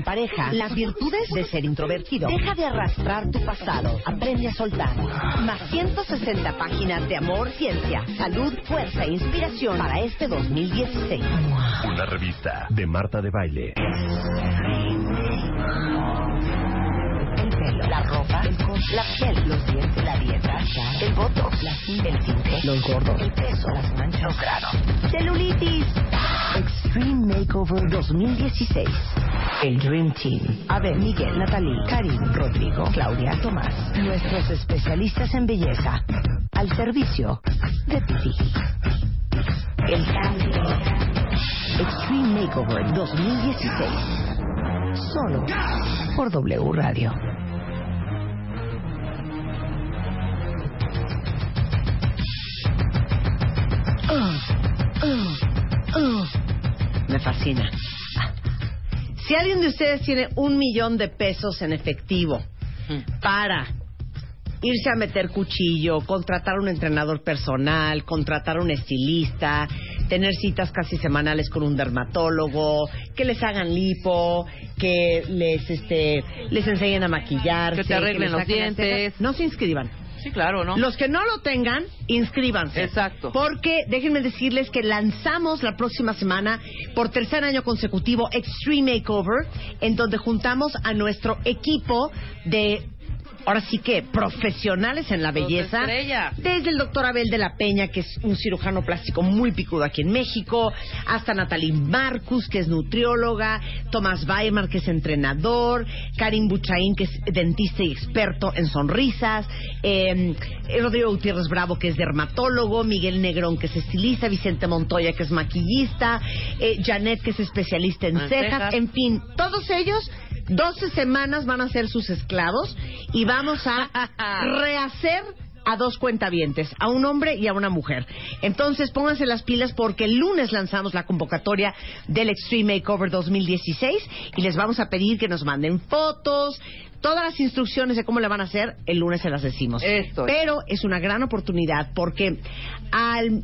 en pareja. Las virtudes de ser introvertido. Deja de arrastrar tu pasado. Aprende a soltar. Más 160 páginas de amor, ciencia, salud, fuerza e inspiración para este 2016. Una revista de Marta de Baile. El pelo, la ropa, el la piel, los dientes, la dieta, el botox, la el tinte, los gordos, el peso, las manchas, los granos, celulitis. Extreme Makeover 2016. El Dream Team. Abel, Miguel, Natalie, Karim, Rodrigo, Claudia, Tomás. Nuestros especialistas en belleza. Al servicio de ti. El cambio. Extreme Makeover 2016. Solo por W Radio. Me fascina. Si alguien de ustedes tiene un millón de pesos en efectivo para irse a meter cuchillo, contratar un entrenador personal, contratar un estilista, tener citas casi semanales con un dermatólogo, que les hagan lipo, que les este les enseñen a maquillarse, Que te arreglen les los dientes. no se inscriban. Sí, claro, ¿no? Los que no lo tengan, inscríbanse. Exacto. Porque déjenme decirles que lanzamos la próxima semana, por tercer año consecutivo, Extreme Makeover, en donde juntamos a nuestro equipo de. Ahora sí que profesionales en la belleza. Desde el doctor Abel de la Peña, que es un cirujano plástico muy picudo aquí en México, hasta Natalie Marcus, que es nutrióloga, Tomás Weimar, que es entrenador, Karim Buchaín, que es dentista y experto en sonrisas, eh, Rodrigo Gutiérrez Bravo, que es dermatólogo, Miguel Negrón, que es estilista, Vicente Montoya, que es maquillista, eh, Janet, que es especialista en cejas. en fin, todos ellos 12 semanas van a ser sus esclavos y vamos a rehacer a dos cuentavientes, a un hombre y a una mujer. Entonces, pónganse las pilas porque el lunes lanzamos la convocatoria del Extreme Makeover 2016 y les vamos a pedir que nos manden fotos, todas las instrucciones de cómo le van a hacer, el lunes se las decimos. Esto es. Pero es una gran oportunidad porque al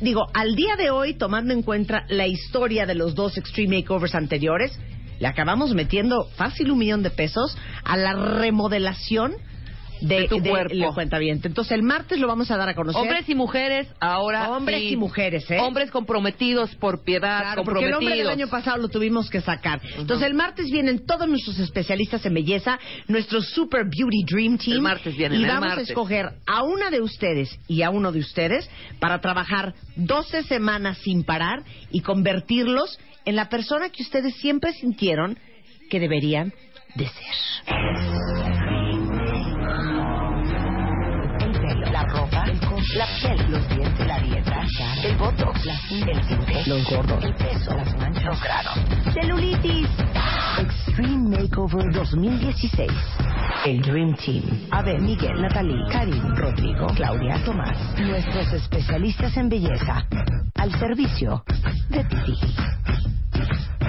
digo, al día de hoy, tomando en cuenta la historia de los dos Extreme Makeovers anteriores, le acabamos metiendo fácil un millón de pesos a la remodelación de, De tu cuerpo. la cuentaviente. Entonces, el martes lo vamos a dar a conocer. Hombres y mujeres ahora. Hombres sí. y mujeres, ¿eh? Hombres comprometidos por piedad, Claro, porque el hombre del comprometidos. año pasado lo tuvimos que sacar. Entonces, el martes vienen todos nuestros especialistas en belleza, nuestro Super Beauty Dream Team. El martes vienen, Y el vamos martes. a escoger a una de ustedes y a uno de ustedes para trabajar 12 semanas sin parar y convertirlos en la persona que ustedes siempre sintieron que deberían de ser. El pelo, la ropa, el coche, la piel, los dientes, la dieta, el botox, la el tinte, los gordos, el peso, las manchas, los granos, celulitis. Extreme Makeover 2016. El Dream Team. Abel, Miguel, Natalie, Karim, Rodrigo, Claudia, Tomás. Nuestros especialistas en belleza. Al servicio de ti.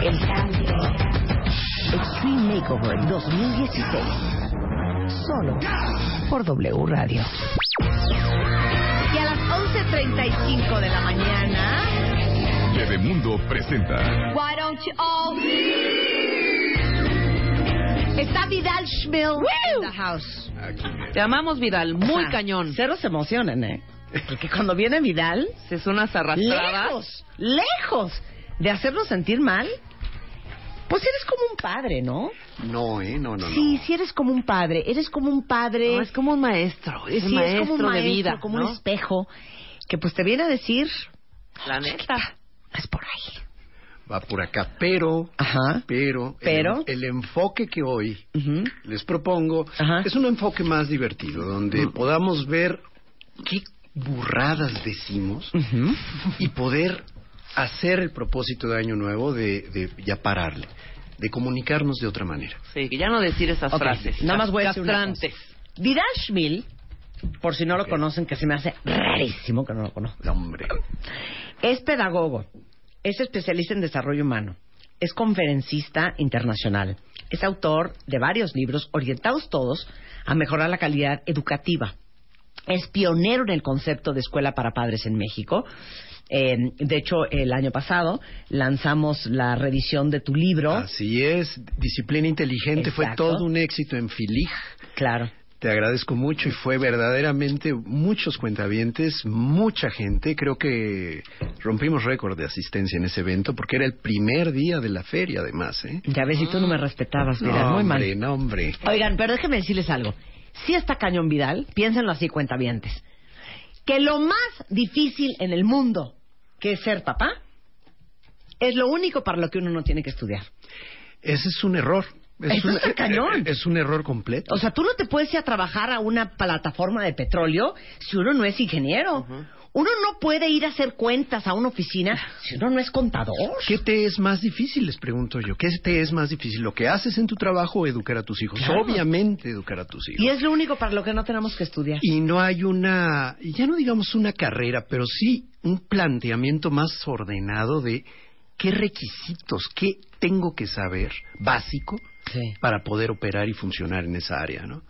El cambio. Extreme Makeover 2016. Solo por W Radio. Y a las 11.35 de la mañana. Bebemundo presenta Why don't you all... Está Vidal Schmil in the house. Te amamos, Vidal. Muy Ajá. cañón. Cero se emocionen, ¿eh? Porque cuando viene Vidal, Es unas arrastradas. lejos, lejos de hacernos sentir mal, pues eres como un padre, ¿no? No, ¿eh? No, no, no. Sí, sí eres como un padre. Eres como un padre. No, es como un maestro. Es sí, un maestro, es como un maestro, de vida. como ¿no? un espejo, que pues te viene a decir, La neta. es por ahí. va por acá, pero, Ajá. pero, el- Pero. El, enfoque que hoy les propongo Ajá. es un enfoque más divertido, donde podamos ver qué burradas decimos y poder hacer el propósito de Año Nuevo de, de ya pararle, de comunicarnos de otra manera. Sí, que ya no decir esas frases. Nada más voy a decir una cosa. Por si no lo conocen, que se me hace rarísimo que no lo conozcan. Hombre, Es pedagogo, es especialista en desarrollo humano, es conferencista internacional, es autor de varios libros orientados todos a mejorar la calidad educativa. Es pionero en el concepto de escuela para padres en México. Eh, de hecho, el año pasado lanzamos la revisión de tu libro. así es, disciplina inteligente fue todo un éxito en Filig. Claro. Te agradezco mucho y fue verdaderamente muchos cuentavientes, mucha gente. Creo que rompimos récord de asistencia en ese evento porque era el primer día de la feria, además. ¿eh? Ya ves, si tú no me respetabas, Vidal, no, muy hombre, mal. no, hombre. Oigan, pero déjenme decirles algo. Si está cañón Vidal, piénsenlo así, cuentavientes. Que lo más difícil en el mundo que es ser papá es lo único para lo que uno no tiene que estudiar. Ese es un error. Es Eso un, está cañón. Es un error completo. O sea, tú no te puedes ir a trabajar a una plataforma de petróleo si uno no es ingeniero. Uno no puede ir a hacer cuentas a una oficina si uno no es contador. ¿Qué te es más difícil? Les pregunto yo. ¿Qué te es más difícil? ¿Lo que haces en tu trabajo o educar a tus hijos? Claro. Obviamente educar a tus hijos. Y es lo único para lo que no tenemos que estudiar. Y no hay una, ya no digamos una carrera, pero sí un planteamiento más ordenado de qué requisitos, qué tengo que saber básico Sí. para poder operar y funcionar en esa área, ¿no?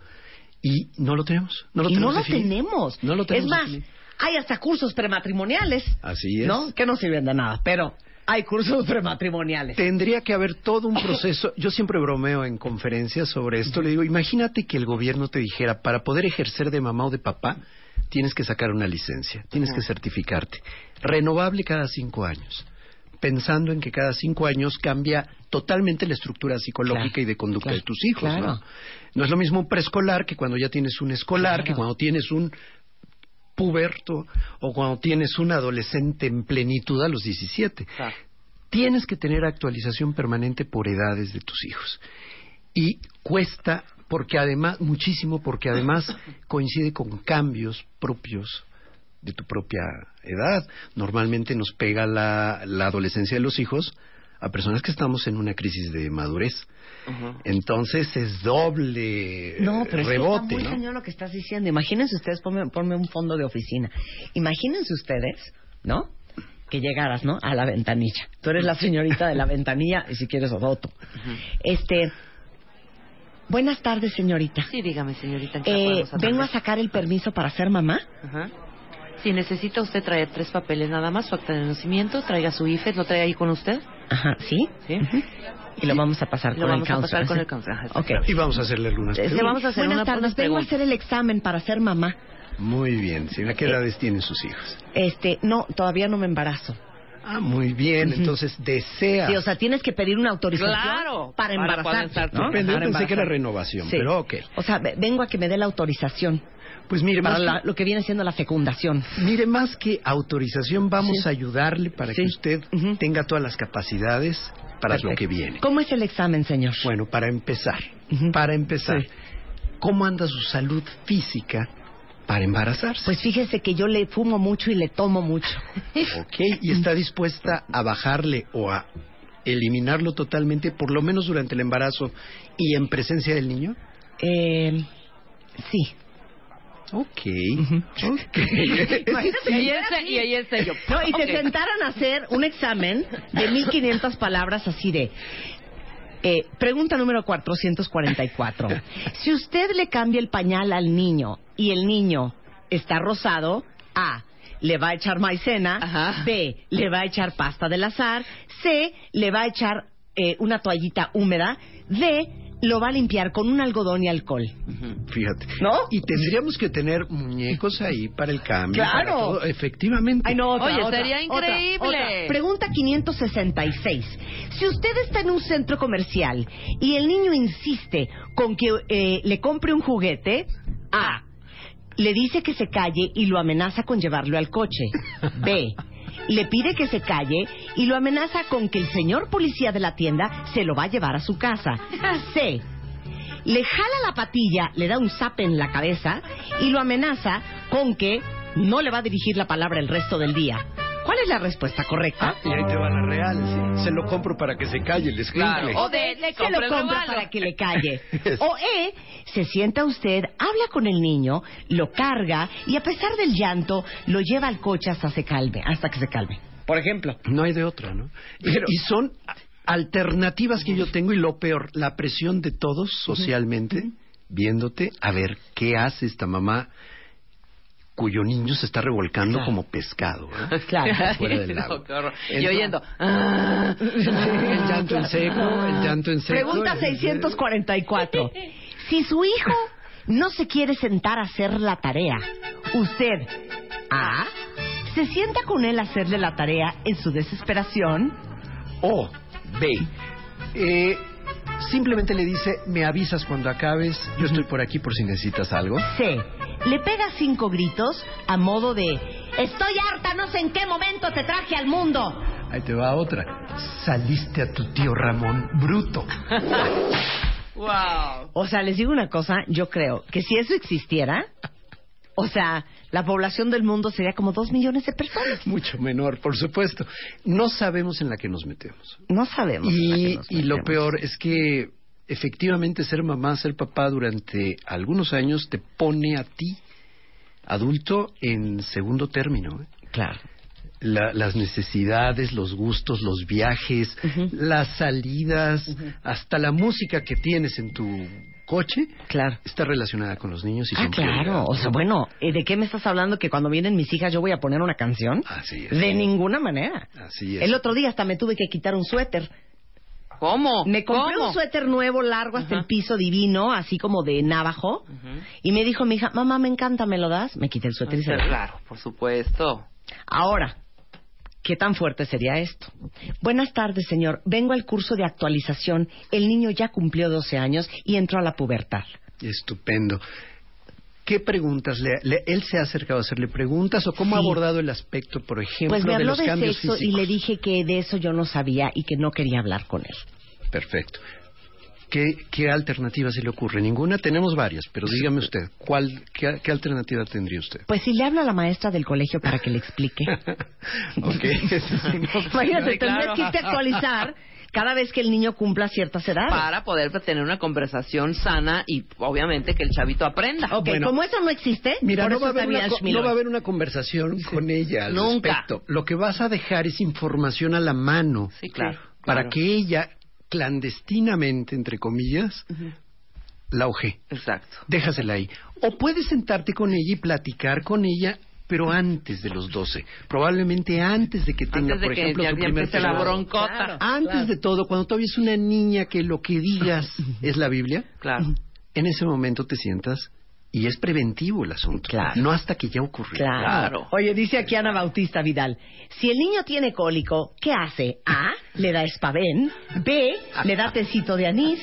Y no lo tenemos. No lo y no tenemos lo definido. tenemos. No lo tenemos Es más. Hay hasta cursos prematrimoniales. Así es. ¿No? Que no sirven de nada, pero hay cursos prematrimoniales. Tendría que haber todo un proceso. Yo siempre bromeo en conferencias sobre esto. Le digo, imagínate que el gobierno te dijera, para poder ejercer de mamá o de papá, tienes que sacar una licencia, tienes que certificarte. Renovable cada cinco años. Pensando en que cada cinco años cambia totalmente la estructura psicológica Claro, y de conducta claro, de tus hijos, claro. ¿no? No es lo mismo un preescolar que cuando ya tienes un escolar, que cuando tienes un puberto o cuando tienes un adolescente en plenitud a los 17 Claro. tienes que tener actualización permanente por edades de tus hijos. Y cuesta porque además, muchísimo porque además coincide con cambios propios de tu propia edad. Normalmente nos pega la, la adolescencia de los hijos a personas que estamos en una crisis de madurez. Entonces es doble No, pero es que rebote, está muy ¿no? lo que estás diciendo. Imagínense ustedes, ponme, ponme un fondo de oficina. Imagínense ustedes, ¿no? Que llegaras, ¿no? A la ventanilla. Tú eres la señorita de la ventanilla y si quieres Odoto. Este. Buenas tardes, señorita. Sí, dígame, señorita. ¿en qué la Eh, vengo a sacar el permiso para ser mamá. Ajá. Si necesita usted traer tres papeles nada más, su acta de nacimiento, traiga su IFE, lo trae ahí con usted. Ajá, ¿sí? Sí. Y lo vamos a pasar Lo con vamos el a pasar con el counselor. Ajá, Ok. Y vamos a hacerle algunas le preguntas. vamos a hacer Buenas tardes, vengo a hacer el examen para ser mamá. Muy bien. ¿sí? ¿A qué edades tienen sus hijos? Este, no, todavía no me embarazo. Ah, muy bien. Entonces desea. Sí, o sea, tienes que pedir una autorización Claro, para para embarazarte, estar- ¿no? Depende, yo Para pensé que era renovación, Sí. pero ok. O sea, ve- vengo a que me dé la autorización Pues mire, para más, la- lo que viene siendo la fecundación. mire, más que autorización, vamos Sí. a ayudarle para Sí. que usted tenga todas las capacidades para lo que viene. ¿Cómo es el examen, señor? Bueno, para empezar, para empezar, Sí. ¿cómo anda su salud física para embarazarse? Pues fíjese que yo le fumo mucho y le tomo mucho. Ok, ¿y está dispuesta a bajarle o a eliminarlo totalmente, por lo menos durante el embarazo y en presencia del niño? Eh, sí. Ok. ok. Imagínate Y, ese, y ahí está yo. No, y te Ok. sentaran a hacer un examen de 1500 palabras así de... eh, pregunta número 444. Si usted le cambia el pañal al niño y el niño está rosado, A. Le va a echar maicena. Ajá. B. Le va a echar pasta del azar. C. Le va a echar eh, una toallita húmeda. D. Lo va a limpiar con un algodón y alcohol. Fíjate. ¿No? Y tendríamos que tener muñecos ahí para el cambio. Claro. para todo. Efectivamente. Ay, no, otra, Oye, otra, sería otra, increíble. otra. Pregunta 566. Si usted está en un centro comercial y el niño insiste con que eh, le compre un juguete, A. Le dice que se calle y lo amenaza con llevarlo al coche. B. le pide que se calle y lo amenaza con que el señor policía de la tienda se lo va a llevar a su casa. C. Le jala la patilla, le da un zap en la cabeza y lo amenaza con que no le va a dirigir la palabra el resto del día. ¿Cuál es la respuesta correcta? Y ahí te va la real, sí. Se lo compro para que se calle el. O de, de que lo compra para que le calle. O E, se sienta usted, habla con el niño, lo carga y a pesar del llanto, lo lleva al coche hasta se calme, hasta que se calme. Por ejemplo. No hay de otra, ¿no? Pero- y son alternativas que yo tengo y lo peor, la presión de todos socialmente viéndote a ver qué hace esta mamá cuyo niño se está revolcando como pescado. Claro. fuera del lago. No, qué horror. y oyendo. "Ah". el llanto en seco, el llanto en seco. Pregunta el- 644. Si su hijo no se quiere sentar a hacer la tarea, usted A. Se sienta con él a hacerle la tarea en su desesperación. O B. Eh, simplemente le dice, me avisas cuando acabes, yo estoy por aquí por si necesitas algo. C. Le pega cinco gritos a modo de Estoy harta, no sé en qué momento te traje al mundo. Ahí te va otra. Saliste a tu tío Ramón bruto. Wow. O sea, les digo una cosa, yo creo que si eso existiera, o sea, la población del mundo sería como dos millones de personas. Mucho menor, por supuesto. No sabemos en la que nos metemos. No sabemos. en la que Y, y lo peor es que efectivamente ser mamá, ser papá durante algunos años te pone a ti, adulto, en segundo término. ¿eh? Claro. La- las necesidades, los gustos, los viajes, las salidas, hasta la música que tienes en tu coche Claro. está relacionada con los niños y Ah, claro. O sea, bueno, ¿eh, ¿de qué me estás hablando? ¿Que cuando vienen mis hijas yo voy a poner una canción? Así es. De ninguna manera. Así es. El otro día hasta me tuve que quitar un suéter. ¿Cómo? Me compré ¿Cómo? un suéter nuevo, largo, hasta Ajá. el piso divino, así como de navajo. Y me dijo mi hija, mamá, me encanta, ¿me lo das? Me quité el suéter y se lo di. Claro, por supuesto. Ahora, ¿qué tan fuerte sería esto? Buenas tardes, señor. Vengo al curso de actualización. El niño ya cumplió 12 años y entró a la pubertad. Estupendo. ¿Qué preguntas? Le, le- ¿Él se ha acercado a hacerle preguntas o cómo ha abordado el aspecto, por ejemplo, Pues me de habló los de, cambios sexo y le dije que de eso yo no sabía y que no quería hablar con él. Perfecto. ¿Qué, ¿Qué alternativa se le ocurre? Ninguna, tenemos varias, pero dígame usted, ¿cuál, qué, qué alternativa tendría usted? Pues si le hablo a la maestra del colegio para que le explique. ok, esa es una Imagínate, tendrías claro. que irte a actualizar cada vez que el niño cumpla ciertas edades. Para poder tener una conversación sana y obviamente que el chavito aprenda. Ok, Bueno. como eso no existe, Mira, por no eso va, a haber está una, Vidal co- Schmiller. no va a haber una conversación con ella al Nunca. respecto. Lo que vas a dejar es información a la mano Sí, claro. para claro. que ella, clandestinamente, entre comillas, la oje. Exacto. Déjasela ahí. O puedes sentarte con ella y platicar con ella, pero antes de los 12. Probablemente antes de que tenga, Antes de por que ejemplo, ya, su primer la broncota. Claro. Antes de todo, cuando todavía es una niña que lo que digas es la Biblia, Claro. en ese momento te sientas y es preventivo el asunto. Claro. No hasta que ya ocurrió. Claro. Claro. Oye, dice aquí Ana Bautista Vidal, si el niño tiene cólico, ¿qué hace? A, le da espavén, B, le da tecito de anís,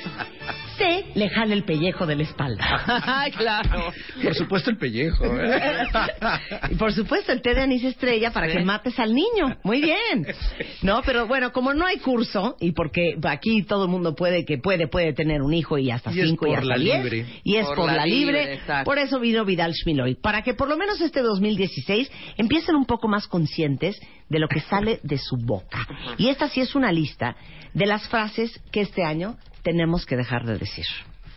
C, le jala el pellejo de la espalda. Ay, claro. Por supuesto el pellejo. ¿eh? Y por supuesto, el té de anís estrella para Sí. que mates al niño. Muy bien. No, pero bueno, como no hay curso, y porque aquí todo el mundo puede que puede, puede tener un hijo y hasta Y cinco y por hasta la diez, libre. Y es por, la libre. exacto. por eso vino Vidal Schmiloy. Para que por lo menos este 2016 empiecen un poco más conscientes de lo que sale de su boca. Y esta sí es una lista de las frases que este año tenemos que dejar de decir.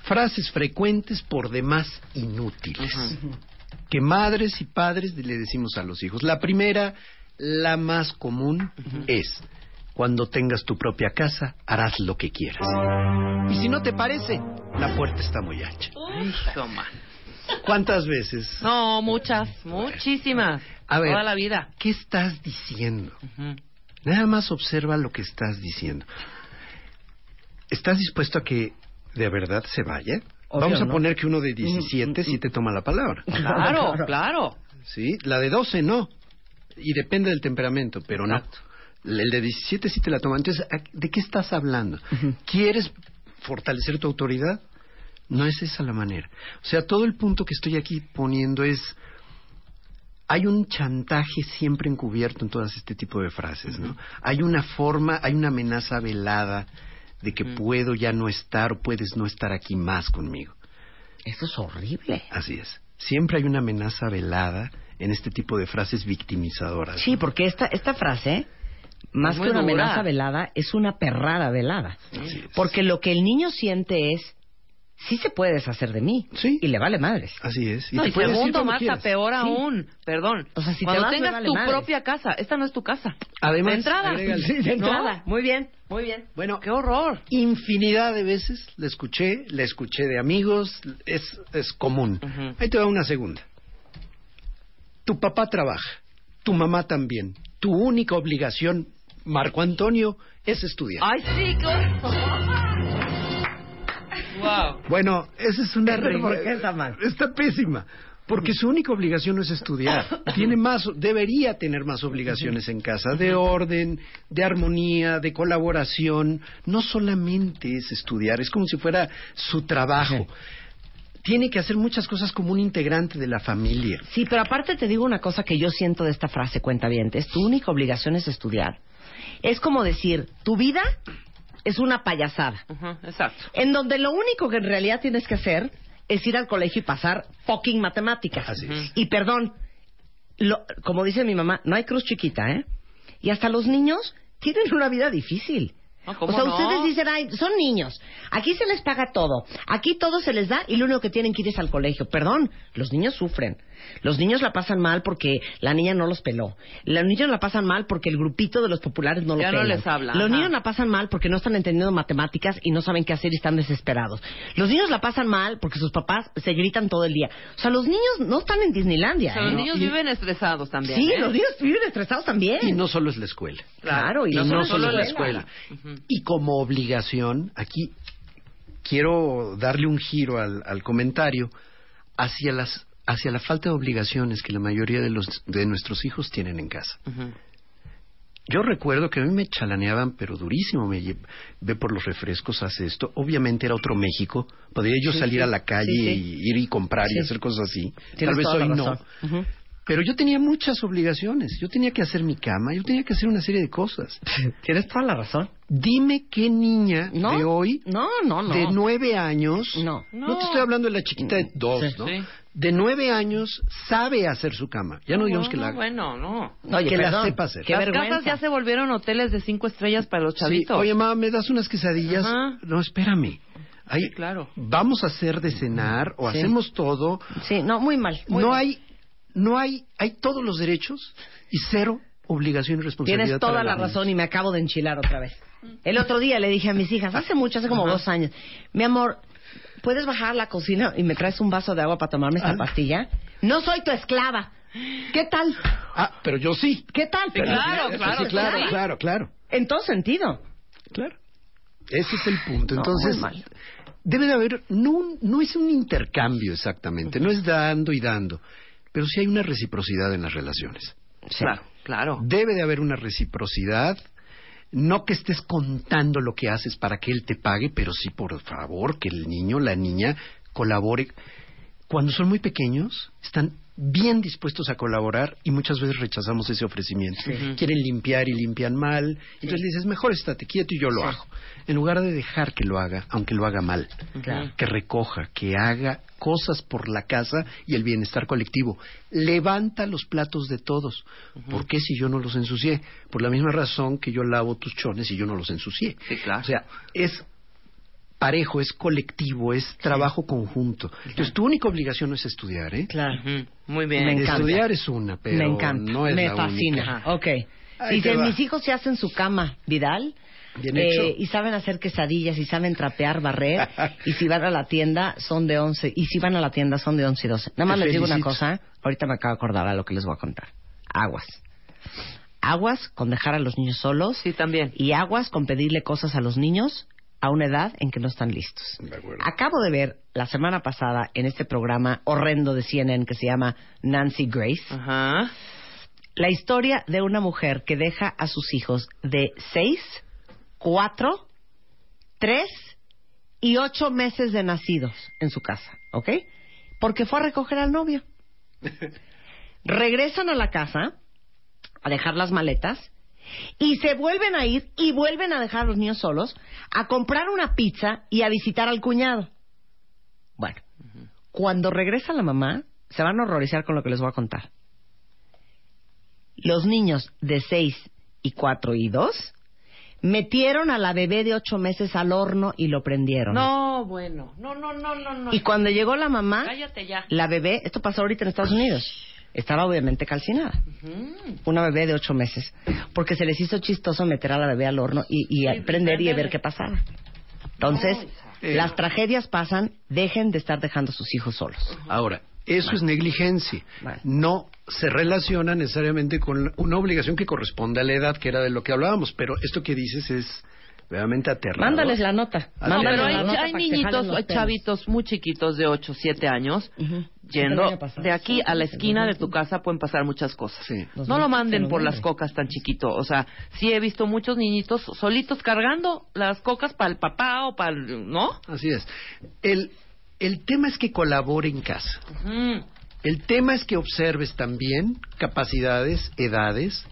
Frases frecuentes por demás inútiles. Que madres y padres le decimos a los hijos. La primera, la más común, es cuando tengas tu propia casa, harás lo que quieras. Y si no te parece, la puerta está muy ancha. Hijo, man. ¿Cuántas veces? No, muchas, muchísimas. A ver. Toda la vida. ¿Qué estás diciendo? Ujú. Nada más observa lo que estás diciendo. ¿Estás dispuesto a que de verdad se vaya? Obvio, Vamos a ¿no? poner que uno de 17 sí te toma la palabra. Claro, claro. ¿Sí? La de 12 no. Y depende del temperamento, pero no. Exacto. El de 17 sí te la toma. Entonces, ¿a- ¿de qué estás hablando? ¿Quieres fortalecer tu autoridad? No es esa la manera. O sea, todo el punto que estoy aquí poniendo es hay un chantaje siempre encubierto en todas este tipo de frases, ¿no? Hay una forma, hay una amenaza velada de que puedo ya no estar o puedes no estar aquí más conmigo. Eso es horrible. Así es. Siempre hay una amenaza velada en este tipo de frases victimizadoras. Sí, porque esta, esta frase, más que una dura. amenaza velada, es una perrada velada. Así es. Porque lo que el niño siente es, sí se puede deshacer de mí. Sí. Y le vale madres. Así es. No, te y puede segundo, quieras. peor Sí. aún. Perdón. O sea, si te Cuando vas, me tengas vale tu madres. propia casa. Esta no es tu casa. Además, de entrada. agrégale- Sí, de ¿No? entrada. Muy bien, muy bien. Bueno, ¡Qué horror! infinidad de veces la escuché, la escuché de amigos, es, es común. Ujú. Ahí te va una segunda. Tu papá trabaja, tu mamá también. Tu única obligación, Marco Antonio, es estudiar. ¡Ay, sí! Bueno, esa es una ¿Pero por regla- qué está mal? Está pésima. Porque su única obligación no es estudiar. Tiene más, debería tener más obligaciones en casa, de orden, de armonía, de colaboración. No solamente es estudiar, es como si fuera su trabajo. Tiene que hacer muchas cosas como un integrante de la familia. Sí, pero aparte te digo una cosa que yo siento de esta frase, cuenta bien, es tu única obligación es estudiar. Es como decir, tu vida es una payasada, Exacto. en donde lo único que en realidad tienes que hacer es ir al colegio y pasar fucking matemáticas. Así es. Y perdón, lo- como dice mi mamá, no hay cruz chiquita, ¿eh? Y hasta los niños tienen una vida difícil. No, O ¿cómo sea, no? ustedes dicen, ay, son niños. Aquí se les paga todo. Aquí todo se les da y lo único que tienen que ir es al colegio. Perdón, los niños sufren. Los niños la pasan mal porque la niña no los peló. Los niños la pasan mal porque el grupito de los populares no lo Ya no pelan. les habla, Los ajá. niños la pasan mal porque no están entendiendo matemáticas y no saben qué hacer y están desesperados. Los niños la pasan mal porque sus papás se gritan todo el día. O sea, los niños no están en Disneylandia. O sea, ¿eh? los niños Y- viven estresados también. Sí, ¿eh? los niños viven estresados también. Y no solo es la escuela. Claro, y, Y no, no solo solo es la escuela. Y como obligación, aquí quiero darle un giro al, al comentario hacia las hacia la falta de obligaciones que la mayoría de los de nuestros hijos tienen en casa. Yo recuerdo que a mí me chalaneaban, pero durísimo, me lle- ve por los refrescos, hace esto. Obviamente era otro México, podría yo Sí, salir sí. a la calle Sí, y ir y comprar y hacer cosas así. Tal vez hoy no. Pero yo tenía muchas obligaciones. Yo tenía que hacer mi cama, yo tenía que hacer una serie de cosas. Tienes toda la razón. Dime qué niña ¿No? de hoy, No, no, no. de nueve años, No. no te estoy hablando de la chiquita de dos, Sí. ¿no? Sí. De nueve años sabe hacer su cama. Ya no, digamos que la haga. Bueno, no. Oye, que la sepa hacer. Qué Las vergüenza. casas ya se volvieron hoteles de cinco estrellas para los Sí, chavitos. Oye, mamá, ¿me das unas quesadillas? Ajá. No, espérame. Ahí, Sí, claro. Vamos a hacer de cenar o Sí. hacemos todo. Sí, no, muy mal. muy no mal. hay, no hay, hay todos los derechos y cero obligación y responsabilidad. Tienes toda la niños. razón y me acabo de enchilar otra vez. El otro día le dije a mis hijas, hace mucho, hace como dos años, mi amor, ¿puedes bajar a la cocina y me traes un vaso de agua para tomarme esta Ah. pastilla? No soy tu esclava. ¿Qué tal? Ah, pero yo sí. ¿Qué tal? Claro, claro, sí, claro, claro, claro, En todo sentido. claro. Ese es el punto. No, Entonces, debe de haber, no, no es un intercambio exactamente, no es dando y dando, pero sí hay una reciprocidad en las relaciones. Claro, claro. Debe de haber una reciprocidad, no que estés contando lo que haces para que él te pague, pero sí, por favor, que el niño, la niña, colabore. Cuando son muy pequeños, están bien dispuestos a colaborar y muchas veces rechazamos ese ofrecimiento. Quieren limpiar y limpian mal. Entonces le dices, mejor estate quieto y yo lo hago. En lugar de dejar que lo haga, aunque lo haga mal. Claro. Que recoja, que haga cosas por la casa y el bienestar colectivo. Levanta los platos de todos. ¿Por qué si yo no los ensucié? Por la misma razón que yo lavo tus chones y yo no los ensucié. Sí, claro. O sea, es parejo, es colectivo, es trabajo conjunto. Entonces, tu única obligación no es estudiar, ¿eh? Claro. Muy bien. Me encanta. Estudiar es una, pero me encanta. no es me la fascina. única. Ok. Ahí Dice, mis hijos se hacen su cama, Vidal. Bien eh, hecho. y saben hacer quesadillas y saben trapear, barrer y si van a la tienda son de 11 y si van a la tienda son de 11 y 12 nada más Te les digo una cosa ahorita me acabo de acordar a lo que les voy a contar aguas aguas con dejar a los niños solos Sí, también. y aguas con pedirle cosas a los niños a una edad en que no están listos De acuerdo. acabo de ver la semana pasada en este programa horrendo de CNN que se llama Nancy Grace Ajá. la historia de una mujer que deja a sus hijos de seis, cuatro, tres y ocho meses de nacidos en su casa, ¿ok? Porque fue a recoger al novio. regresan a la casa a dejar las maletas y se vuelven a ir y vuelven a dejar a los niños solos a comprar una pizza y a visitar al cuñado. Bueno, cuando regresa la mamá, se van a horrorizar con lo que les voy a contar. Los niños de 6 y 4 y 2 metieron a la bebé de 8 meses al horno y lo prendieron. No, bueno. No, no, no, no, no. Y cuando llegó la mamá, Cállate ya. la bebé, esto pasó ahorita en Estados Unidos, estaba obviamente calcinada. Una bebé de ocho meses. Porque se les hizo chistoso meter a la bebé al horno y, y Sí, prender y ver qué pasaba. Entonces, Eh, las tragedias pasan, dejen de estar dejando a sus hijos solos. Ahora, eso es negligencia. No se relaciona necesariamente con una obligación que corresponde a la edad, que era de lo que hablábamos, pero esto que dices es realmente aterrador. Mándales la nota. No, Mándales pero la hay, nota hay niñitos, chavitos muy chiquitos de 8, 7 años yendo de aquí a la esquina de 2015. tu casa pueden pasar muchas cosas. Sí. No lo manden por 2015, las cocas tan chiquito. O sea, sí he visto muchos niñitos solitos cargando las cocas para el papá o para el... ¿No? Así es. El, el tema es que colabore en casa. El tema es que observes también capacidades, edades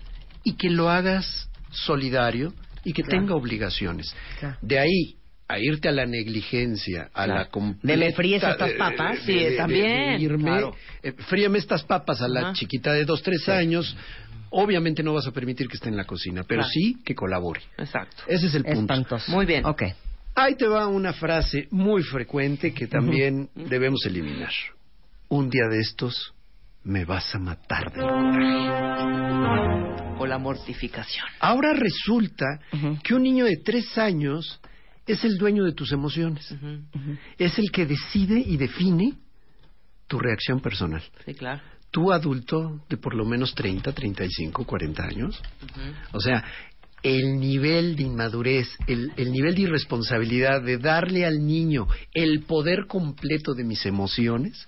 y que lo hagas solidario y que Claro. tenga obligaciones. Claro. De ahí a irte a la negligencia, a Claro. la completa... De me fríes estas papas. Sí, también, irme, claro. eh, fríeme estas papas a la chiquita de dos, tres años. Obviamente no vas a permitir que esté en la cocina, pero Claro. sí que colabore. Exacto. Ese es el punto. Espantoso. Muy bien. Ok. Ahí te va una frase muy frecuente que también debemos eliminar. Un día de estos me vas a matar del coraje. O la mortificación. Ahora resulta que un niño de tres años es el dueño de tus emociones. Es el que decide y define tu reacción personal. Sí, claro. Tú adulto de por lo menos 30, 35, 40 años. Ujú. O sea, el nivel de inmadurez, el, el nivel de irresponsabilidad de darle al niño el poder completo de mis emociones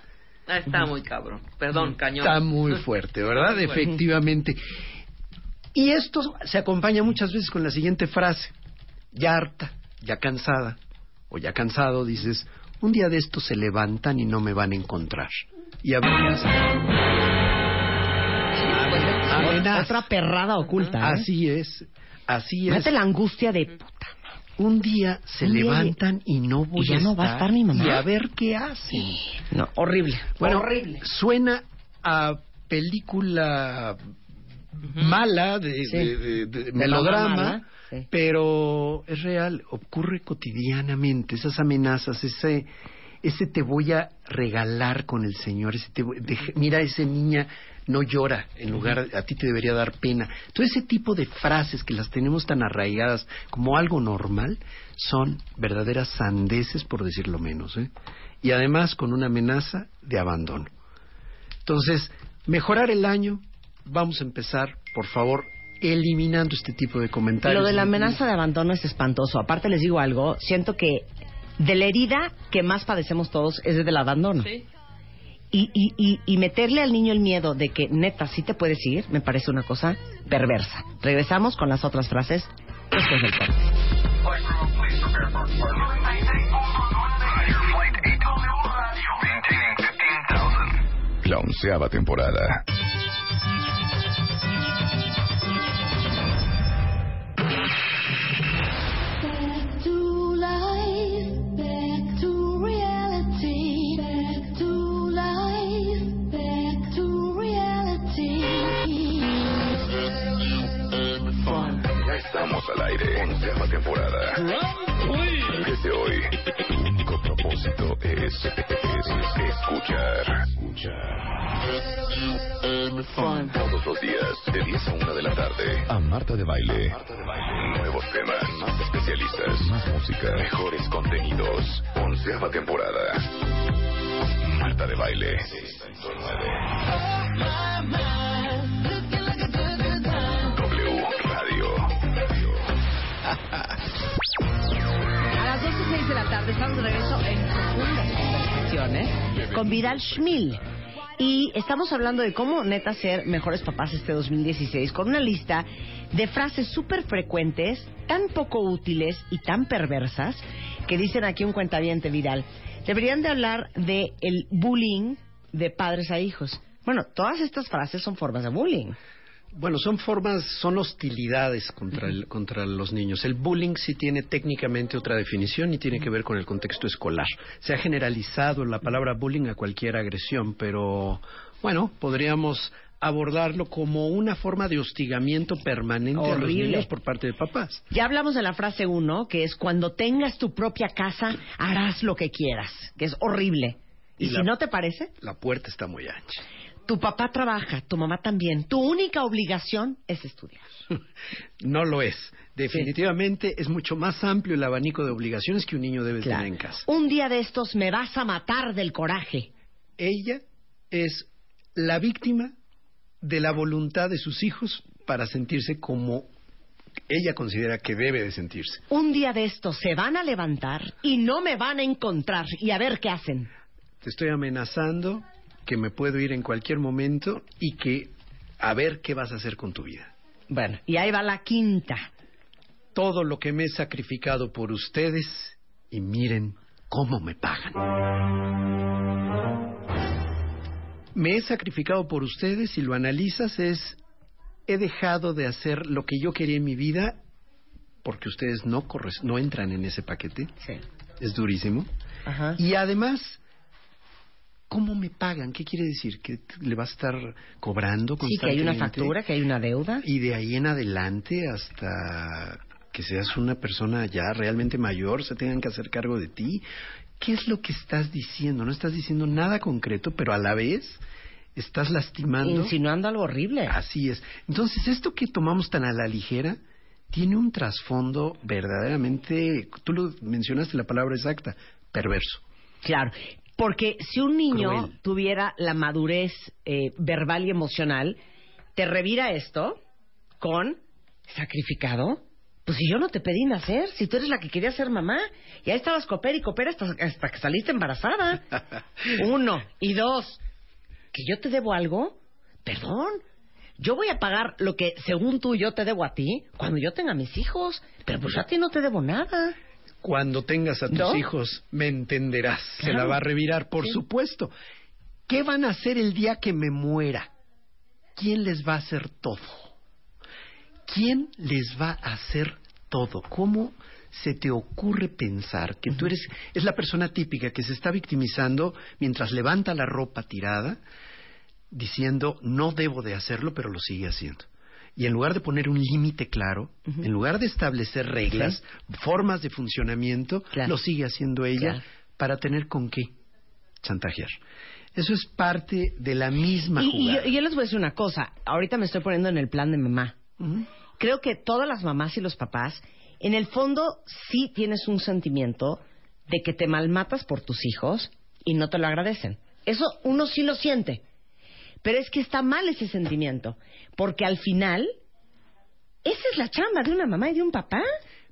Ah, Está muy cabrón. Perdón, cañón. está muy fuerte, ¿verdad? Muy fuerte. Efectivamente. Y esto se acompaña muchas veces con la siguiente frase. Ya harta, ya cansada, o ya cansado, dices, un día de estos se levantan y no me van a encontrar. Y a ver qué hacen. Amenaza. Otra perrada oculta. ¿eh? Así es, así es. Mete la angustia de puta. Un día se Un día levantan y no voy y ya a no va a estar mi mamá. Y a ver qué hacen. No, horrible. Bueno, horrible. suena a película mala de, Sí. de- de- de De melodrama, mamá mala, sí. pero es real, ocurre cotidianamente, esas amenazas, ese ese te voy a regalar con el Señor, ese te voy- deja- mira ese niña no llora, en lugar a ti te debería dar pena. Todo ese tipo de frases que las tenemos tan arraigadas como algo normal son verdaderas sandeces por decirlo menos, ¿eh? Y además con una amenaza de abandono. Entonces, mejorar el año, vamos a empezar, por favor, eliminando este tipo de comentarios. Lo de la amenaza de abandono es espantoso. Aparte les digo algo, siento que de la herida que más padecemos todos es del abandono. Sí. Y, y, y, y meterle al niño el miedo de que neta sí te puedes ir, me parece una cosa perversa. Regresamos con las otras frases después del corte. La onceava temporada. Estamos al aire. Onceava temporada. Desde hoy, tu único propósito es, es escuchar. Escuchar. Todos los días, de 10 a 1 de la tarde, a Marta de Baile. Nuevos temas, más especialistas, más música, mejores contenidos. Onceava temporada. Marta de Baile. 609. Y 6 de la tarde estamos de regreso en conversaciones con Vidal Schmil. Y estamos hablando de cómo neta ser mejores papás este 2016 con una lista de frases súper frecuentes, tan poco útiles y tan perversas que dicen aquí un cuentaviente Vidal. Deberían de hablar de el bullying de padres a hijos. Bueno, todas estas frases son formas de bullying. Bueno, son formas, son hostilidades contra, el, contra los niños. El bullying sí tiene técnicamente otra definición y tiene que ver con el contexto escolar. Se ha generalizado la palabra bullying a cualquier agresión, pero bueno, podríamos abordarlo como una forma de hostigamiento permanente a los Horrible. niños por parte de papás. Ya hablamos de la frase uno, que es cuando tengas tu propia casa, harás lo que quieras, que es horrible. Y, Y si no te parece, La puerta está muy ancha. Tu papá trabaja, tu mamá también. Tu única obligación es estudiar. No lo es. Definitivamente es mucho más amplio el abanico de obligaciones que un niño debe Claro. tener en casa. Un día de estos me vas a matar del coraje. Ella es la víctima de la voluntad de sus hijos para sentirse como ella considera que debe de sentirse. Un día de estos se van a levantar y no me van a encontrar y a ver qué hacen. Te estoy amenazando que me puedo ir en cualquier momento y que a ver qué vas a hacer con tu vida. Bueno, y ahí va la quinta. Todo lo que me he sacrificado por ustedes y miren cómo me pagan. Me he sacrificado por ustedes, si lo analizas, es he dejado de hacer lo que yo quería en mi vida porque ustedes no, corres- no entran en ese paquete. Sí. Es durísimo. Ajá. Y además, ¿cómo me pagan? ¿Qué quiere decir? ¿Que le vas a estar cobrando Sí, que hay una constantemente? factura, que hay una deuda. Y de ahí en adelante hasta que seas una persona ya realmente mayor, se tengan que hacer cargo de ti. ¿Qué es lo que estás diciendo? No estás diciendo nada concreto, pero a la vez estás lastimando. Insinuando algo horrible. Así es. Entonces, esto que tomamos tan a la ligera tiene un trasfondo verdaderamente, tú lo mencionaste la palabra exacta, perverso. Claro, porque si un niño Cruel. tuviera la madurez eh, verbal y emocional, te revira esto con sacrificado. Pues si yo no te pedí nacer, si tú eres la que quería ser mamá, y ahí estabas coper y coper hasta, hasta que saliste embarazada. Uno. Y dos, que yo te debo algo, perdón. Yo voy a pagar lo que según tú yo te debo a ti cuando yo tenga mis hijos, pero pues yo a ti no te debo nada. Cuando tengas a tus ¿No? hijos, me entenderás. Se la va a revirar, por Sí. supuesto. ¿Qué van a hacer el día que me muera? ¿Quién les va a hacer todo? ¿Quién les va a hacer todo? ¿Cómo se te ocurre pensar que tú eres es la persona típica que se está victimizando mientras levanta la ropa tirada diciendo no debo de hacerlo pero lo sigue haciendo? Y en lugar de poner un límite claro, en lugar de establecer reglas, formas de funcionamiento, Claro. lo sigue haciendo ella Claro. para tener con qué chantajear. Eso es parte de la misma Y, yo, y yo les voy a decir una cosa. Ahorita me estoy poniendo en el plan de mamá. Creo que todas las mamás y los papás, en el fondo, sí tienes un sentimiento de que te malmatas por tus hijos y no te lo agradecen. Eso uno sí lo siente. Pero es que está mal ese sentimiento. Porque al final, esa es la chamba de una mamá y de un papá.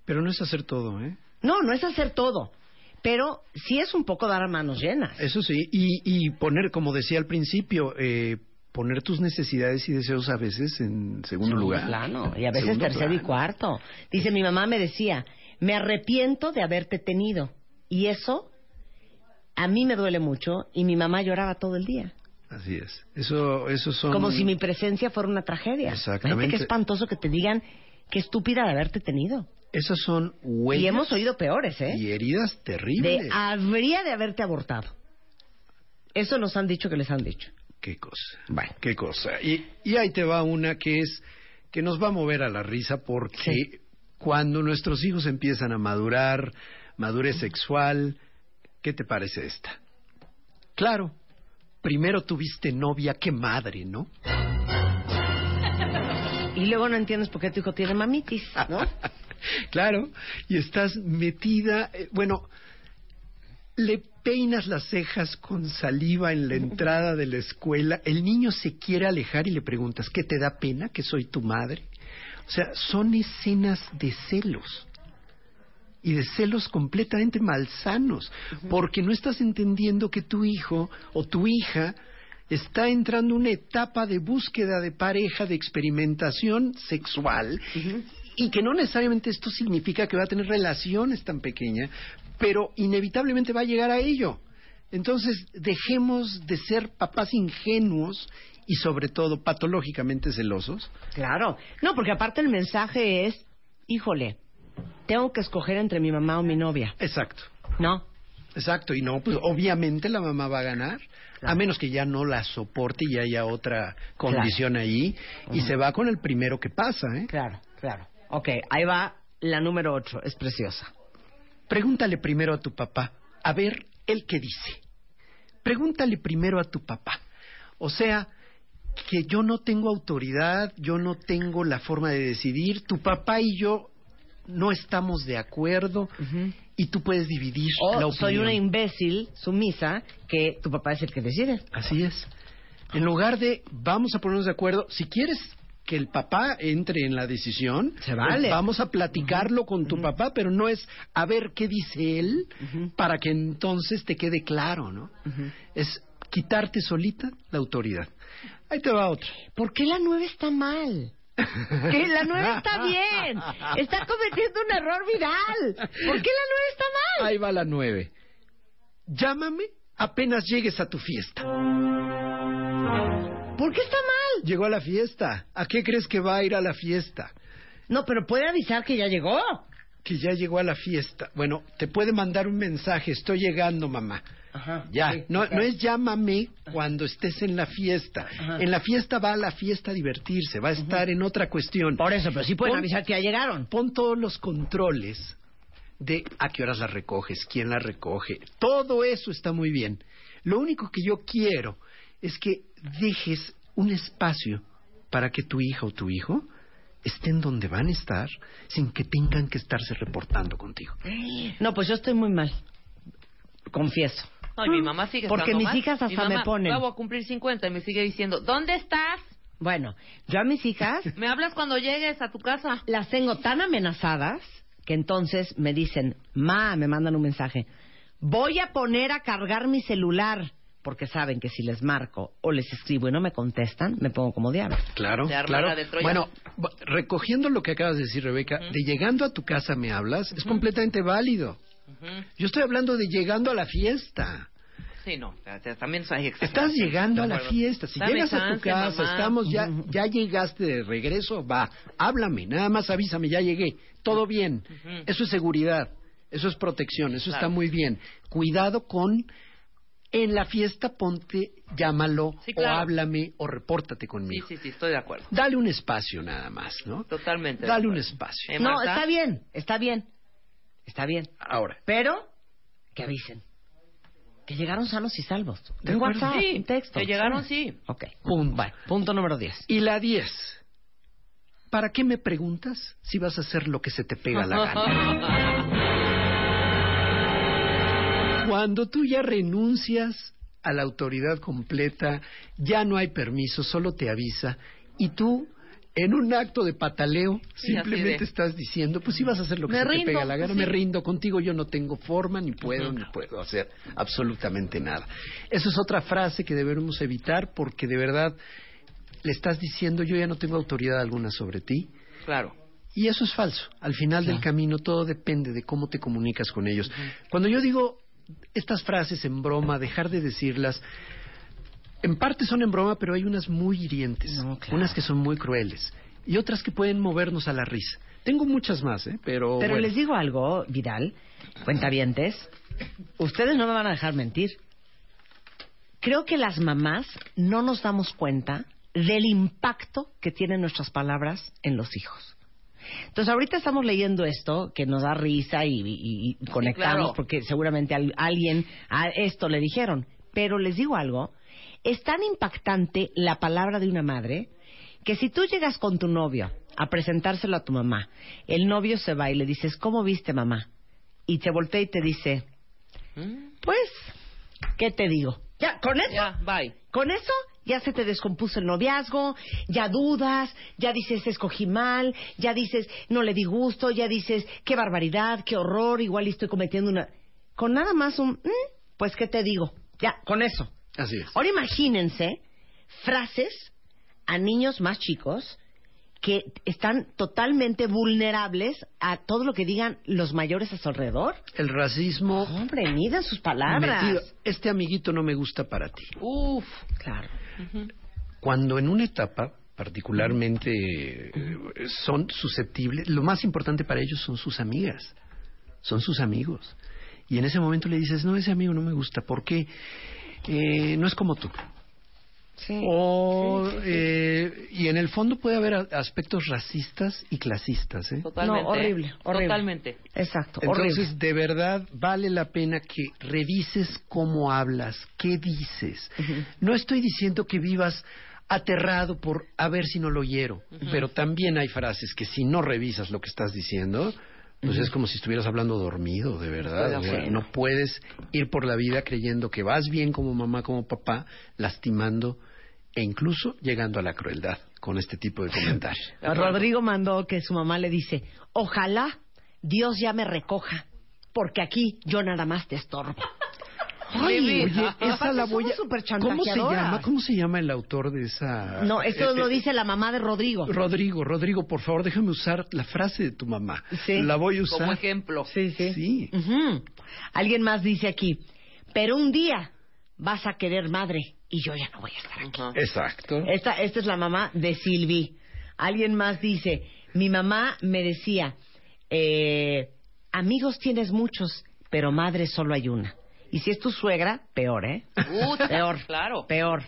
Pero no es hacer todo, ¿eh? No, no es hacer todo. Pero sí es un poco dar a manos llenas. Eso sí, y, y poner, como decía al principio, eh, poner tus necesidades y deseos a veces en segundo lugar. plano, y a veces Segundo tercero y cuarto. Dice, mi mamá me decía, me arrepiento de haberte tenido. Y eso a mí me duele mucho y mi mamá lloraba todo el día. Así es. Eso, eso son... Como si mi presencia fuera una tragedia. Exactamente. Qué espantoso que te digan qué estúpida de haberte tenido. Esas son huellas Y hemos oído peores, ¿eh? y heridas terribles. De habría de haberte abortado. Eso nos han dicho que les han dicho. Qué cosa. Bueno. Qué cosa. Y, y ahí te va una que es que nos va a mover a la risa porque Sí. cuando nuestros hijos empiezan a madurar, madurez sexual, ¿qué te parece esta? Claro, primero tuviste novia, qué madre, ¿no? Y luego no entiendes por qué tu hijo tiene mamitis, ¿no? claro, y estás metida, eh, bueno, le peinas las cejas con saliva en la entrada de la escuela, el niño se quiere alejar y le preguntas, ¿qué te da pena que soy tu madre? O sea, son escenas de celos. Y de celos completamente malsanos, porque no estás entendiendo que tu hijo o tu hija está entrando en una etapa de búsqueda de pareja, de experimentación sexual, y que no necesariamente esto significa que va a tener relaciones tan pequeñas, pero inevitablemente va a llegar a ello. Entonces, dejemos de ser papás ingenuos y sobre todo patológicamente celosos. Claro. No, porque aparte el mensaje es, híjole, tengo que escoger entre mi mamá o mi novia. Exacto. No. Exacto, y no, pues obviamente la mamá va a ganar, a menos que ya no la soporte y haya otra condición ahí, y se va con el primero que pasa, ¿eh? Claro, claro. Ok, ahí va la número ocho. Es preciosa. Pregúntale primero a tu papá, a ver él qué dice. Pregúntale primero a tu papá. O sea, que yo no tengo autoridad, yo no tengo la forma de decidir, tu papá y yo no estamos de acuerdo y tú puedes dividir la opinión. soy una imbécil sumisa que tu papá es el que decide. Así es. En lugar de vamos a ponernos de acuerdo, si quieres que el papá entre en la decisión, Se vale. pues vamos a platicarlo con tu papá, pero no es a ver qué dice él para que entonces te quede claro, ¿no? Es quitarte solita la autoridad. Ahí te va otra. ¿Por qué la nueve está mal? Que la nueve está bien. Está cometiendo un error viral. ¿Por qué la nueve está mal? Ahí va la nueve. Llámame apenas llegues a tu fiesta. ¿Por qué está mal? Llegó a la fiesta. ¿A qué crees que va a ir a la fiesta? No, pero puede avisar que ya llegó. Que ya llegó a la fiesta. Bueno, te puede mandar un mensaje, estoy llegando, mamá. Ajá. Ya, Sí, no, no es llámame cuando estés en la fiesta. En la fiesta va a la fiesta a divertirse, va a estar en otra cuestión. Por eso, pero sí pueden Pon- avisar que ya llegaron. Pon todos los controles de a qué horas la recoges, quién la recoge. Todo eso está muy bien. Lo único que yo quiero es que dejes un espacio para que tu hija o tu hijo estén donde van a estar sin que tengan que estarse reportando contigo. No, pues yo estoy muy mal. Confieso. Ay, mi mamá sigue Porque mis mal. hijas Mi hasta me mamá, ponen. ya voy a cumplir 50 y me sigue diciendo, ¿dónde estás? Bueno, yo a mis hijas Me hablas cuando llegues a tu casa. las tengo tan amenazadas que entonces me dicen, ma, me mandan un mensaje, voy a poner a cargar mi celular, porque saben que si les marco o les escribo y no me contestan, me pongo como diablo. Claro, claro. Bueno, bu- recogiendo lo que acabas de decir, Rebeca, de llegando a tu casa me hablas, es completamente válido. Yo estoy hablando de llegando a la fiesta. Sí, no, también soy Estás llegando a la fiesta. Si Dame llegas a tu casa, mamá. estamos ya, ya llegaste de regreso, va, háblame, nada más avísame, ya llegué, todo bien. Eso es seguridad, eso es protección, eso está muy bien. Cuidado con en la fiesta ponte, llámalo Sí, o háblame o repórtate Sí, conmigo. sí, sí, estoy de acuerdo. Dale un espacio nada más, ¿no? Totalmente. Dale un espacio. Eh, No, está bien, está bien, está bien. Ahora, Pero que avisen. Que llegaron sanos y salvos. De. WhatsApp, Sí, un texto. que llegaron, sí. Ok. punto. Bueno, punto número 10. Y la 10. ¿Para qué me preguntas si vas a hacer lo que se te pega la gana? Cuando tú ya renuncias a la autoridad completa, ya no hay permiso, solo te avisa, y tú, en un acto de pataleo, Sí, simplemente estás diciendo, pues si vas a hacer lo que Me se te pega la gana, me sí. rindo contigo, yo no tengo forma, ni puedo, ni puedo hacer absolutamente nada. Eso es otra frase que debemos evitar porque de verdad le estás diciendo, yo ya no tengo autoridad alguna sobre ti. Claro. Y eso es falso. Al final del camino todo depende de cómo te comunicas con ellos. Cuando yo digo estas frases en broma, dejar de decirlas, en parte son en broma, pero hay unas muy hirientes, No, claro. unas que son muy crueles y otras que pueden movernos a la risa. Tengo muchas más, ¿eh? Pero, Pero bueno. les digo algo, Vidal, cuentavientes, ustedes no me van a dejar mentir. Creo que las mamás no nos damos cuenta del impacto que tienen nuestras palabras en los hijos. Entonces, ahorita estamos leyendo esto que nos da risa y, y- y conectamos claro. porque seguramente al- alguien a esto le dijeron. Pero les digo algo, es tan impactante la palabra de una madre que si tú llegas con tu novio a presentárselo a tu mamá, el novio se va y le dices, ¿cómo viste mamá? Y te voltea y te dice, Mm, pues, ¿qué te digo? Ya, con eso, Ya, bye. con eso ya se te descompuso el noviazgo, ya dudas, ya dices escogí mal, ya dices no le di gusto, ya dices qué barbaridad, qué horror, igual estoy cometiendo una... Con nada más un, "Mm, pues qué te digo, ya, con eso. Así es. Ahora imagínense frases a niños más chicos que están totalmente vulnerables a todo lo que digan los mayores a su alrededor. El racismo Hombre, midan sus palabras. metido. Este amiguito no me gusta para ti. Uf. Claro. Cuando en una etapa particularmente eh, son susceptibles, lo más importante para ellos son sus amigas, son sus amigos. Y en ese momento le dices, no, ese amigo no me gusta, porque eh, no es como tú. Sí. O, eh, y en el fondo puede haber aspectos racistas y clasistas. ¿eh? Totalmente. No, horrible, horrible. Totalmente. Exacto, Entonces, horrible. de verdad, vale la pena que revises cómo hablas, qué dices. No estoy diciendo que vivas aterrado por a ver si no lo oyero, pero también hay frases que si no revisas lo que estás diciendo, pues es como si estuvieras hablando dormido, de verdad. O sea, no puedes ir por la vida creyendo que vas bien como mamá, como papá, lastimando e incluso llegando a la crueldad con este tipo de comentarios. Rodrigo mandó que su mamá le dice, ojalá Dios ya me recoja, porque aquí yo nada más te estorbo. Ay, Oye, esa la voy a... ¿Cómo se llama? ¿Cómo se llama el autor de esa? No, esto Eh, lo eh, dice la mamá de Rodrigo. Rodrigo, Rodrigo, por favor, déjame usar la frase de tu mamá. Sí. La voy a usar. Como ejemplo. Sí, sí. Sí. Alguien más dice aquí, pero un día vas a querer madre y yo ya no voy a estar aquí. Exacto. Esta, esta es la mamá de Silvi. Alguien más dice, mi mamá me decía, eh, amigos tienes muchos, pero madre solo hay una. Y si es tu suegra, peor, ¿eh? Peor. Claro. Peor.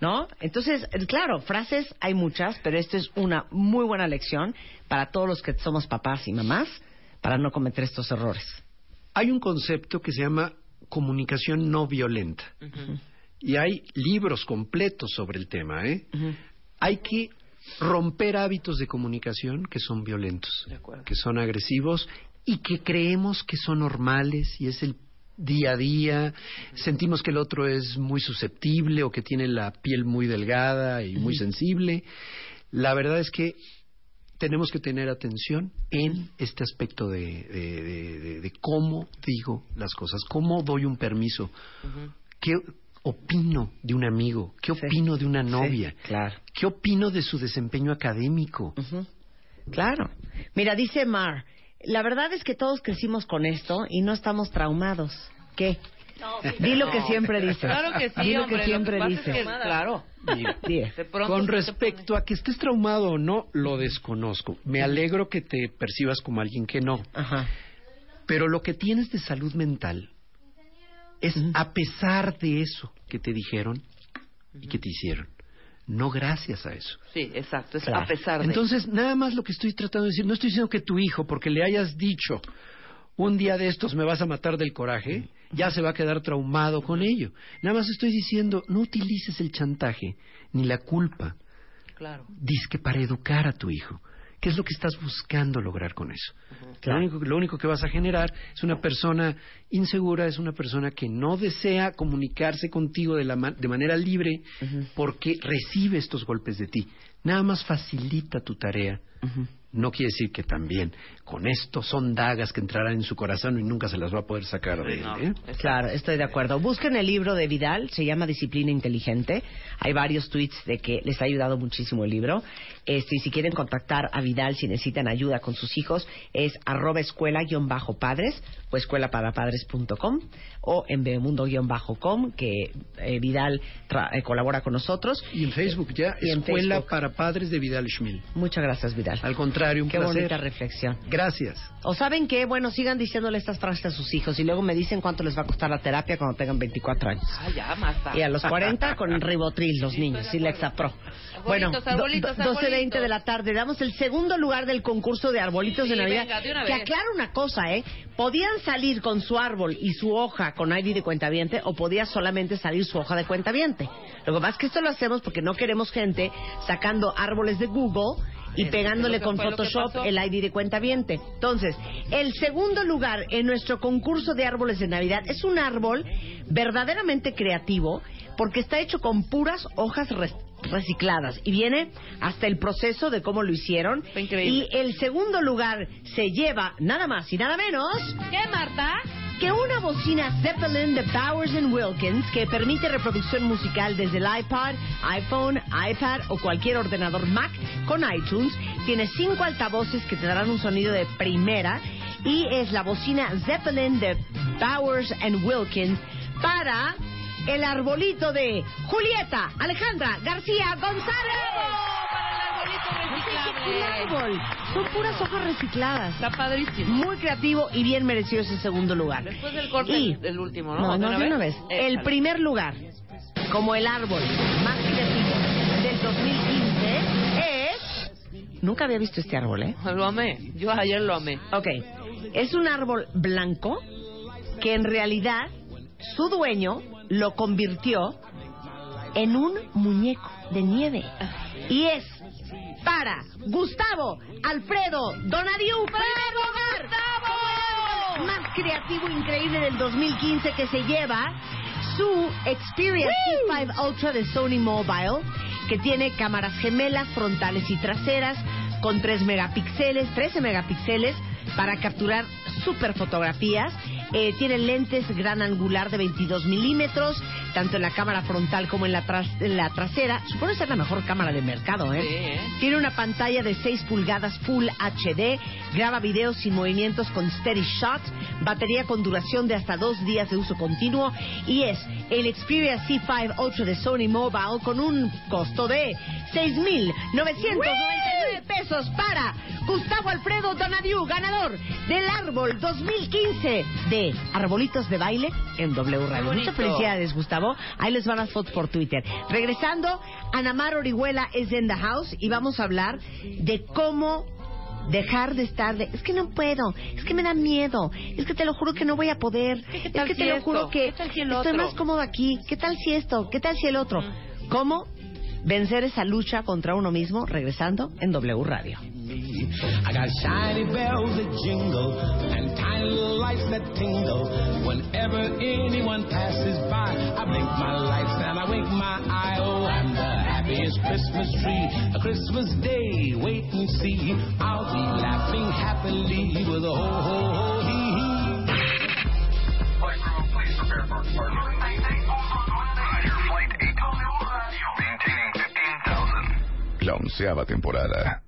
¿No? Entonces, claro, frases hay muchas, pero esta es una muy buena lección para todos los que somos papás y mamás para no cometer estos errores. Hay un concepto que se llama comunicación no violenta. Y hay libros completos sobre el tema, ¿eh? Hay que romper hábitos de comunicación que son violentos, que son agresivos y que creemos que son normales y es el día a día, sentimos que el otro es muy susceptible o que tiene la piel muy delgada y muy sensible. La verdad es que tenemos que tener atención en este aspecto de, de- de- de- de cómo digo las cosas, cómo doy un permiso, qué opino de un amigo, qué Sí. opino de una novia, claro. qué opino de su desempeño académico. Claro. Mira, dice Mar, la verdad es que todos crecimos con esto y no estamos traumados. ¿Qué? Di lo que siempre dices. Claro que sí, Di lo hombre, que siempre lo que dices. es que, claro. Mira, Con respecto a que estés traumado o no, lo desconozco. Me alegro que te percibas como alguien que no. Ajá. Pero lo que tienes de salud mental es a pesar de eso que te dijeron y que te hicieron. No gracias a eso. Sí, exacto. Es Claro. a pesar de. Entonces, nada más lo que estoy tratando de decir, no estoy diciendo que tu hijo, porque le hayas dicho un día de estos me vas a matar del coraje, ya se va a quedar traumado con ello. Nada más estoy diciendo, no utilices el chantaje ni la culpa, Claro. disque para educar a tu hijo. ¿Qué es lo que estás buscando lograr con eso? Lo, único, lo único que vas a generar es una persona insegura, es una persona que no desea comunicarse contigo de, la de manera libre porque recibe estos golpes de ti. Nada más facilita tu tarea. No quiere decir que también con esto son dagas que entrarán en su corazón y nunca se las va a poder sacar de él. No, ¿eh? Claro, estoy de acuerdo. Busquen el libro de Vidal, se llama Disciplina Inteligente. Hay varios tweets de que les ha ayudado muchísimo el libro. Este, y si quieren contactar a Vidal, si necesitan ayuda con sus hijos, es arroba escuela-padres o escuelaparapadres.com o en bemundo-com, que eh, Vidal tra- eh, colabora con nosotros. Y en Facebook ya, Y Escuela Facebook. para Padres de Vidal Schmil. Muchas gracias, Vidal. Al contrario, un Qué placer. bonita reflexión. Gracias. O saben qué, bueno, sigan diciéndole estas frases a sus hijos y luego me dicen cuánto les va a costar la terapia cuando tengan 24 años. Ah, ya, Marta. Y a los 40 con Ribotril, los niños, y Lexapro. Bueno, Arbolitos, do- arbolitos, do- 12.20 arbolitos. de la tarde. Damos el segundo lugar del concurso de arbolitos de Navidad. venga, de una que vez. aclaro una cosa, ¿eh? Podían salir con su árbol y su hoja con ID de cuentaviente o podía solamente salir su hoja de cuentaviente. Lo que pasa es que esto lo hacemos porque no queremos gente sacando árboles de Google y pegándole que con que Photoshop el ID de cuentaviente. Entonces, el segundo lugar en nuestro concurso de árboles de Navidad es un árbol verdaderamente creativo porque está hecho con puras hojas recicladas y viene hasta el proceso de cómo lo hicieron. Increíble. Y el segundo lugar se lleva nada más y nada menos ¿Qué, Marta? Que una bocina Zeppelin de Bowers Wilkins que permite reproducción musical desde el iPod, iPhone, iPad o cualquier ordenador Mac con iTunes tiene cinco altavoces que te darán un sonido de primera y es la bocina Zeppelin de Bowers Wilkins para el arbolito de Julieta Alejandra García González. Un árbol. Son puras hojas recicladas. Está padrísimo. Muy creativo y bien merecido ese segundo lugar. Después del corte Y- del último, ¿no? No, no, ¿Otra de una vez. El primer lugar, como el árbol más creativo del 2015, es... Nunca había visto este árbol, ¿eh? Lo amé. Yo ayer lo amé. Ok. Es un árbol blanco que en realidad su dueño lo convirtió en un muñeco de nieve. Y es para Gustavo Alfredo Donadiu, primer lugar. Más creativo increíble del 2015 que se lleva su Xperia C5 Ultra de Sony Mobile, que tiene cámaras gemelas frontales y traseras con 3 megapíxeles, 13 megapíxeles para capturar super fotografías. Eh, tiene lentes gran angular de 22 milímetros, tanto en la cámara frontal como en la, tras- en la trasera. Supone ser la mejor cámara de mercado, ¿eh? Sí, ¿eh? Tiene una pantalla de 6 pulgadas Full HD, graba videos sin movimientos con Steady Shot, batería con duración de hasta dos días de uso continuo y es el Xperia C5 Ultra de Sony Mobile con un costo de 6.999 pesos para Gustavo Alfredo Donadiu, ganador del Árbol 2015 de Arbolitos de Baile en W Radio. Muchas felicidades, Gustavo. Ahí les van las fotos por Twitter. Regresando, Anamar Orihuela es in the house y vamos a hablar de cómo dejar de estar de es que no puedo, es que me da miedo, es que te lo juro que no voy a poder, ¿Qué es que si te lo esto? juro que ¿Qué tal si estoy más cómodo aquí, ¿qué tal si esto? ¿Qué tal si el otro? ¿Cómo vencer esa lucha contra uno mismo? Regresando en W Radio. Onceava temporada.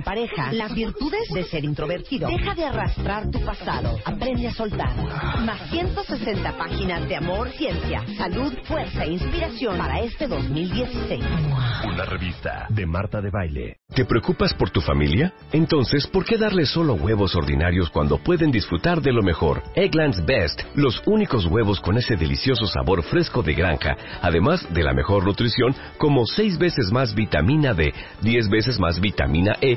en pareja. Las virtudes de ser introvertido. Deja de arrastrar tu pasado. Aprende a soltar. Más 160 páginas de amor, ciencia, salud, fuerza e inspiración para este 2016. Una revista de Marta de Baile. ¿Te preocupas por tu familia? Entonces, ¿por qué darles solo huevos ordinarios cuando pueden disfrutar de lo mejor? Eggland's Best, los únicos huevos con ese delicioso sabor fresco de granja, además de la mejor nutrición, como 6 veces más vitamina D, 10 veces más vitamina E